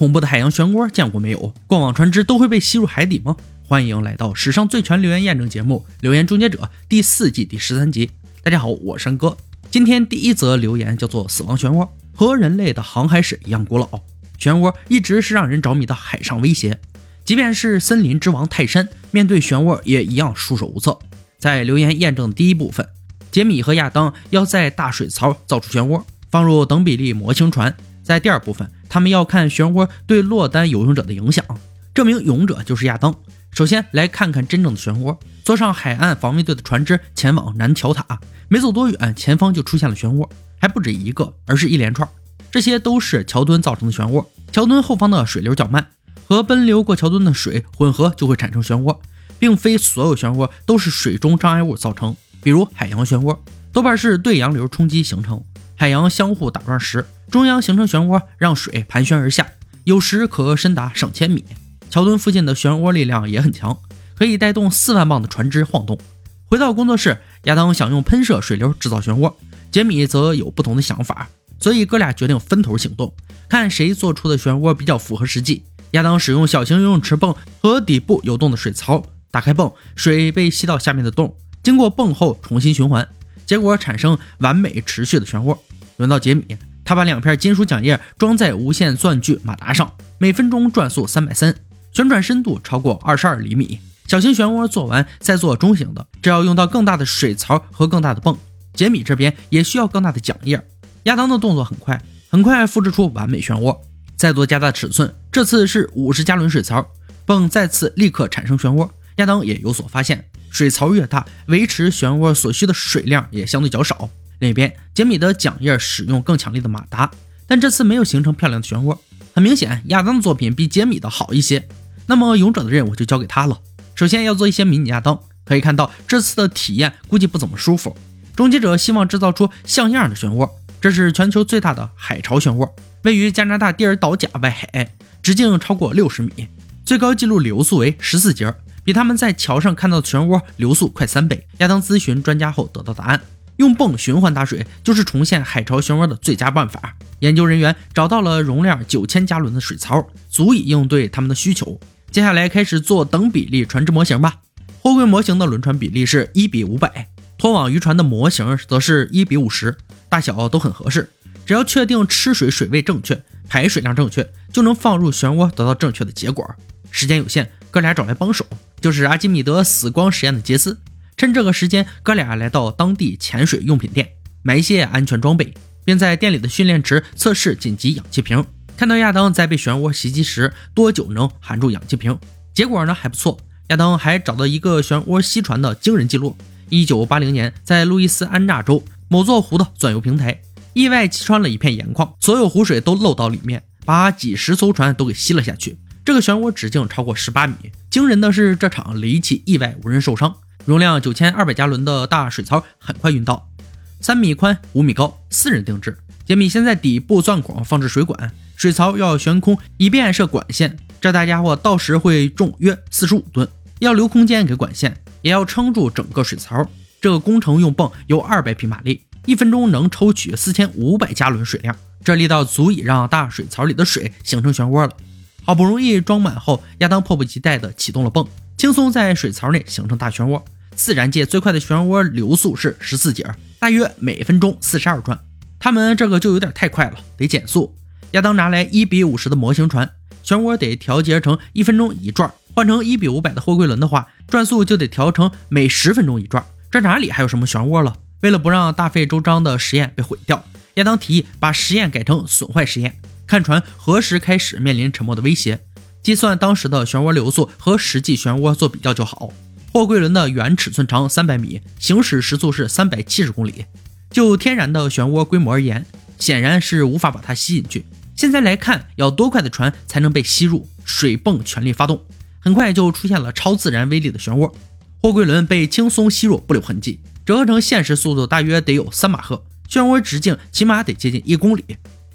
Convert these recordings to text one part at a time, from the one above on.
恐怖的海洋漩涡见过没有？过往船只都会被吸入海底吗？欢迎来到史上最全留言验证节目《留言终结者》第四季第十三集。大家好，我是山哥。今天第一则留言叫做“死亡漩涡”，和人类的航海史一样古老。漩涡一直是让人着迷的海上威胁，即便是森林之王泰山，面对漩涡也一样束手无策。在留言验证的第一部分，杰米和亚当要在大水槽造出漩涡，放入等比例模型船。在第二部分，他们要看漩涡对落单游泳者的影响。这名勇者就是亚当。首先来看看真正的漩涡。坐上海岸防卫队的船只前往南桥塔，没走多远，前方就出现了漩涡，还不止一个，而是一连串。这些都是桥墩造成的漩涡。桥墩后方的水流较慢，和奔流过桥墩的水混合就会产生漩涡，并非所有漩涡都是水中障碍物造成，比如海洋漩涡，多半是对洋流冲击形成。海洋相互打撞时，中央形成漩涡，让水盘旋而下，有时可深达上千米。桥墩附近的漩涡力量也很强，可以带动四万磅的船只晃动。回到工作室，亚当想用喷射水流制造漩涡，杰米则有不同的想法，所以哥俩决定分头行动，看谁做出的漩涡比较符合实际。亚当使用小型游泳池泵和底部有洞的水槽，打开泵，水被吸到下面的洞，经过泵后重新循环，结果产生完美持续的漩涡。轮到杰米，他把两片金属桨叶装在无线钻具马达上，每分钟转速三百三，旋转深度超过二十二厘米。小型漩涡做完，再做中型的，这要用到更大的水槽和更大的泵。杰米这边也需要更大的桨叶。亚当的动作很快，很快复制出完美漩涡。再做加大尺寸，这次是五十加仑水槽，泵再次立刻产生漩涡。亚当也有所发现，水槽越大，维持漩涡所需的水量也相对较少。另一边，杰米的桨叶使用更强力的马达，但这次没有形成漂亮的漩涡。很明显，亚当的作品比杰米的好一些。那么，勇者的任务就交给他了。首先要做一些迷你亚当，可以看到这次的体验估计不怎么舒服。终结者希望制造出像样的漩涡，这是全球最大的海潮漩涡，位于加拿大蒂尔岛甲外海，直径超过六十米，最高记录流速为十四节，比他们在桥上看到的漩涡流速快三倍。亚当咨询专家后得到答案。用泵循环打水就是重现海潮漩涡的最佳办法。研究人员找到了容量九千加仑的水槽，足以应对他们的需求。接下来开始做等比例船只模型吧。货柜模型的轮船比例是一比五百，拖网渔船的模型则是一比五十，大小都很合适。只要确定吃水水位正确，排水量正确，就能放入漩涡得到正确的结果。时间有限，哥俩找来帮手，就是阿基米德死光实验的杰斯。趁这个时间，哥俩来到当地潜水用品店，买一些安全装备，并在店里的训练池测试紧急氧气瓶。看到亚当在被漩涡袭击时多久能含住氧气瓶，结果呢还不错。亚当还找到一个漩涡吸船的惊人记录：一九八零年，在路易斯安那州某座湖的钻油平台，意外击穿了一片盐矿，所有湖水都漏到里面，把几十艘船都给吸了下去。这个漩涡直径超过十八米。惊人的是，这场离奇意外无人受伤。容量九千二百加仑的大水槽很快运到，三米宽，五米高，私人定制。杰米先在底部钻孔放置水管，水槽要悬空，以便设管线。这大家伙到时会重约四十五吨，要留空间给管线，也要撑住整个水槽。这个工程用泵有二百匹马力，一分钟能抽取四千五百加仑水量，这力道足以让大水槽里的水形成漩涡了。好不容易装满后，亚当迫不及待地启动了泵。轻松在水槽内形成大漩涡。自然界最快的漩涡流速是十四节，大约每分钟四十二转。他们这个就有点太快了，得减速。亚当拿来一比五十的模型船，漩涡得调节成一分钟一转。换成一比五百的货柜轮的话，转速就得调成每十分钟一转。这哪里还有什么漩涡了？为了不让大费周章的实验被毁掉，亚当提议把实验改成损坏实验，看船何时开始面临沉没的威胁。计算当时的漩涡流速和实际漩涡做比较就好。货柜轮的原尺寸长三百米，行驶时速是三百七十公里。就天然的漩涡规模而言，显然是无法把它吸进去。现在来看，要多快的船才能被吸入？水泵全力发动，很快就出现了超自然威力的漩涡。货柜轮被轻松吸入，不留痕迹。折合成现实速度，大约得有三马赫。漩涡直径起码得接近一公里。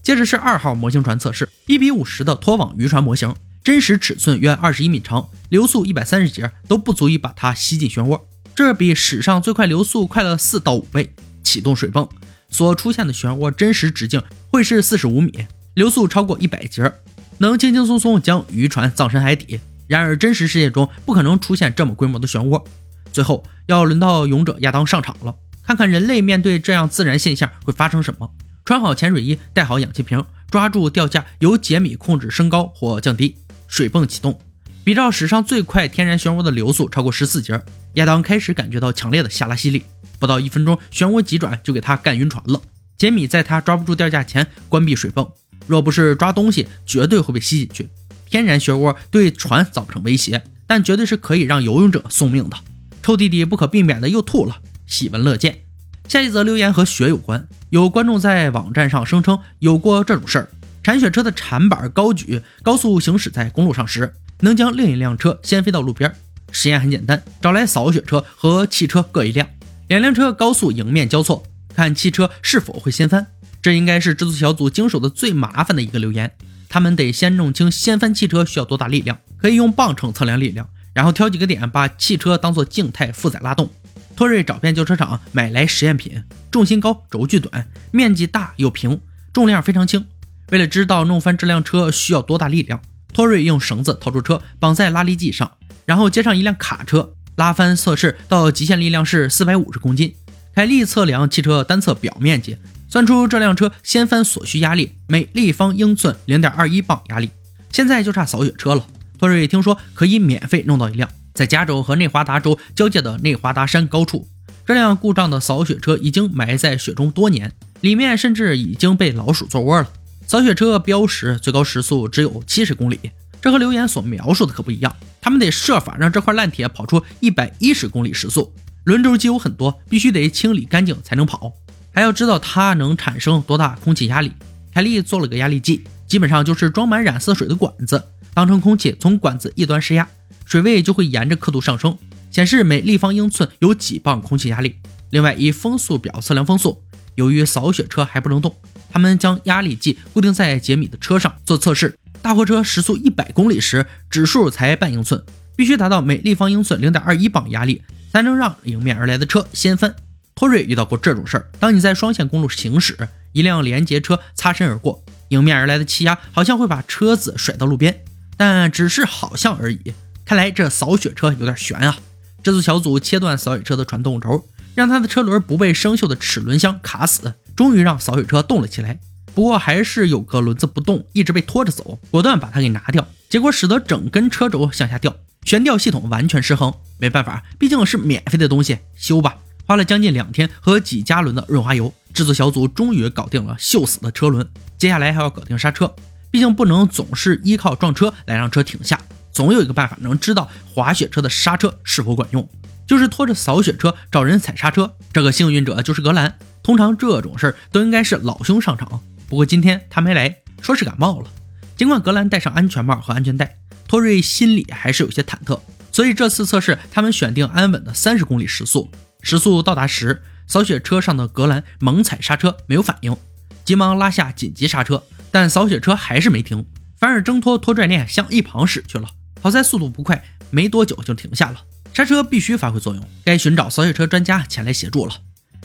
接着是二号模型船测试，一比五十的拖网渔船模型。真实尺寸约二十一米长，流速一百三十节都不足以把它吸进漩涡，这比史上最快流速快了四到五倍。启动水泵所出现的漩涡真实直径会是四十五米，流速超过一百节。能轻轻松松将渔船葬身海底。然而真实世界中不可能出现这么规模的漩涡。最后要轮到勇者亚当上场了，看看人类面对这样自然现象会发生什么。穿好潜水衣，带好氧气瓶，抓住吊架，由杰米控制升高或降低，水泵启动。比照史上最快天然漩涡的流速超过十四节，亚当开始感觉到强烈的下拉吸力。不到一分钟，漩涡急转就给他干晕船了。杰米在他抓不住吊架前关闭水泵，若不是抓东西，绝对会被吸进去。天然漩涡对船造不成威胁，但绝对是可以让游泳者送命的。臭弟弟不可避免的又吐了，喜闻乐见。下一则留言和雪有关，有观众在网站上声称有过这种事儿：铲雪车的铲板高举，高速行驶在公路上时。能将另一辆车先飞到路边。实验很简单，找来扫雪车和汽车各一辆，两辆车高速迎面交错，看汽车是否会掀翻。这应该是制作小组经手的最麻烦的一个留言。他们得先弄清掀翻汽车需要多大力量，可以用磅秤测量力量，然后挑几个点把汽车当做静态负载拉动。托瑞找遍旧车厂买来实验品，重心高，轴距短，面积大又平，重量非常轻。为了知道弄翻这辆车需要多大力量。托瑞用绳子套住车，绑在拉力计上，然后接上一辆卡车，拉翻测试到极限力量是四百五十公斤。凯利测量汽车单侧表面积，算出这辆车掀翻所需压力，每立方英寸零点二一磅压力。现在就差扫雪车了。托瑞听说可以免费弄到一辆，在加州和内华达州交界的内华达山高处。这辆故障的扫雪车已经埋在雪中多年，里面甚至已经被老鼠做窝了。扫雪车标识最高时速只有七十公里，这和留言所描述的可不一样。他们得设法让这块烂铁跑出一百一十公里时速。轮轴机有很多，必须得清理干净才能跑，还要知道它能产生多大空气压力。凯利做了个压力计，基本上就是装满染色水的管子，当成空气从管子一端施压，水位就会沿着刻度上升，显示每立方英寸有几磅空气压力。另外，以风速表测量风速。由于扫雪车还不能动。他们将压力计固定在杰米的车上做测试。大货车时速一百公里时，指数才半英寸，必须达到每立方英寸零点二一磅压力，才能让迎面而来的车掀翻。托瑞遇到过这种事儿：当你在双线公路行驶，一辆连接车擦身而过，迎面而来的气压好像会把车子甩到路边，但只是好像而已。看来这扫雪车有点悬啊！制作小组切断扫雪车的传动轴，让它的车轮不被生锈的齿轮箱卡死。终于让扫雪车动了起来，不过还是有个轮子不动，一直被拖着走。果断把它给拿掉，结果使得整根车轴向下掉，悬吊系统完全失衡。没办法，毕竟是免费的东西，修吧。花了将近两天和几加仑的润滑油，制作小组终于搞定了锈死的车轮。接下来还要搞定刹车，毕竟不能总是依靠撞车来让车停下，总有一个办法能知道滑雪车的刹车是否管用，就是拖着扫雪车找人踩刹车。这个幸运者就是格兰。通常这种事儿都应该是老兄上场，不过今天他没来，说是感冒了。尽管格兰戴上安全帽和安全带，托瑞心里还是有些忐忑。所以这次测试，他们选定安稳的三十公里时速。时速到达时，扫雪车上的格兰猛踩刹车，没有反应，急忙拉下紧急刹车，但扫雪车还是没停，反而挣脱拖拽链向一旁驶去了。好在速度不快，没多久就停下了。刹车必须发挥作用，该寻找扫雪车专家前来协助了。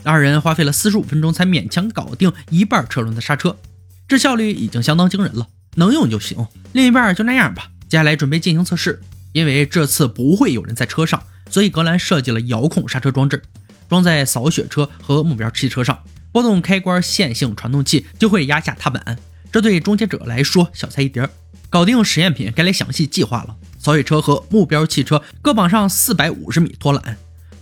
二人花费了四十五分钟才勉强搞定一半车轮的刹车，这效率已经相当惊人了。能用就行，另一半就那样吧。接下来准备进行测试，因为这次不会有人在车上，所以格兰设计了遥控刹车装置，装在扫雪车和目标汽车上，拨动开关线性传动器就会压下踏板。这对终结者来说小菜一碟。搞定实验品，该来详细计划了。扫雪车和目标汽车各绑上四百五十米拖缆，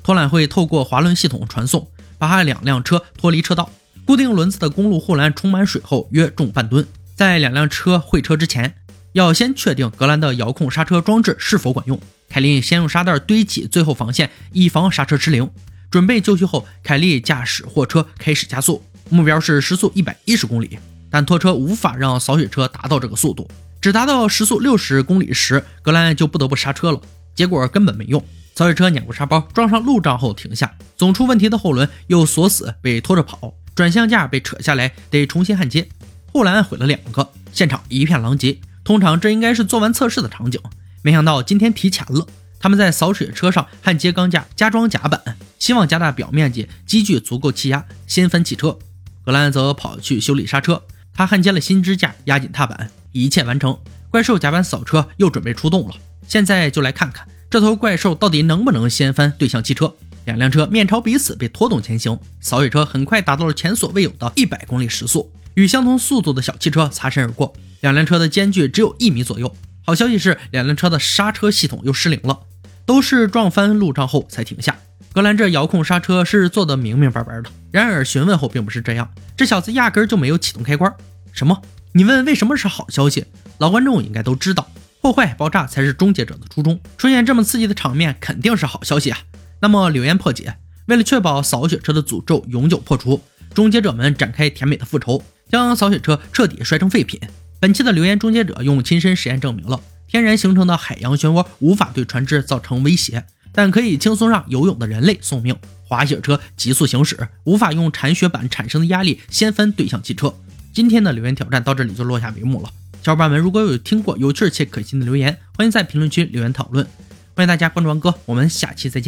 拖缆会透过滑轮系统传送。把两辆车脱离车道，固定轮子的公路护栏充满水后约重半吨。在两辆车会车之前，要先确定格兰的遥控刹车装置是否管用。凯利先用沙袋堆起最后防线，以防刹车失灵。准备就绪后，凯利驾驶货车开始加速，目标是时速一百一十公里。但拖车无法让扫雪车达到这个速度，只达到时速六十公里时，格兰就不得不刹车了。结果根本没用。扫雪车碾过沙包，撞上路障后停下。总出问题的后轮又锁死，被拖着跑。转向架被扯下来，得重新焊接。护栏毁了两个，现场一片狼藉。通常这应该是做完测试的场景，没想到今天提前了。他们在扫雪车上焊接钢架，加装甲板，希望加大表面积，积聚足够气压，掀翻汽车。格兰则跑去修理刹车，他焊接了新支架，压紧踏板，一切完成。怪兽甲板扫车又准备出动了。现在就来看看这头怪兽到底能不能掀翻对向汽车。两辆车面朝彼此被拖动前行，扫雪车很快达到了前所未有的一百公里时速，与相同速度的小汽车擦身而过。两辆车的间距只有一米左右。好消息是，两辆车的刹车系统又失灵了，都是撞翻路障后才停下。格兰这遥控刹车是做的明明白白的。然而询问后并不是这样，这小子压根就没有启动开关。什么？你问为什么是好消息？老观众应该都知道，破坏爆炸才是终结者的初衷。出现这么刺激的场面，肯定是好消息啊！那么留言破解，为了确保扫雪车的诅咒永久破除，终结者们展开甜美的复仇，将扫雪车彻底摔成废品。本期的留言终结者用亲身实验证明了，天然形成的海洋漩涡无法对船只造成威胁，但可以轻松让游泳的人类送命。滑雪车急速行驶，无法用铲雪板产生的压力掀翻对向汽车。今天的留言挑战到这里就落下帷幕了。小伙伴们如果有听过有趣且可信的留言，欢迎在评论区留言讨论。欢迎大家关注王哥，我们下期再见。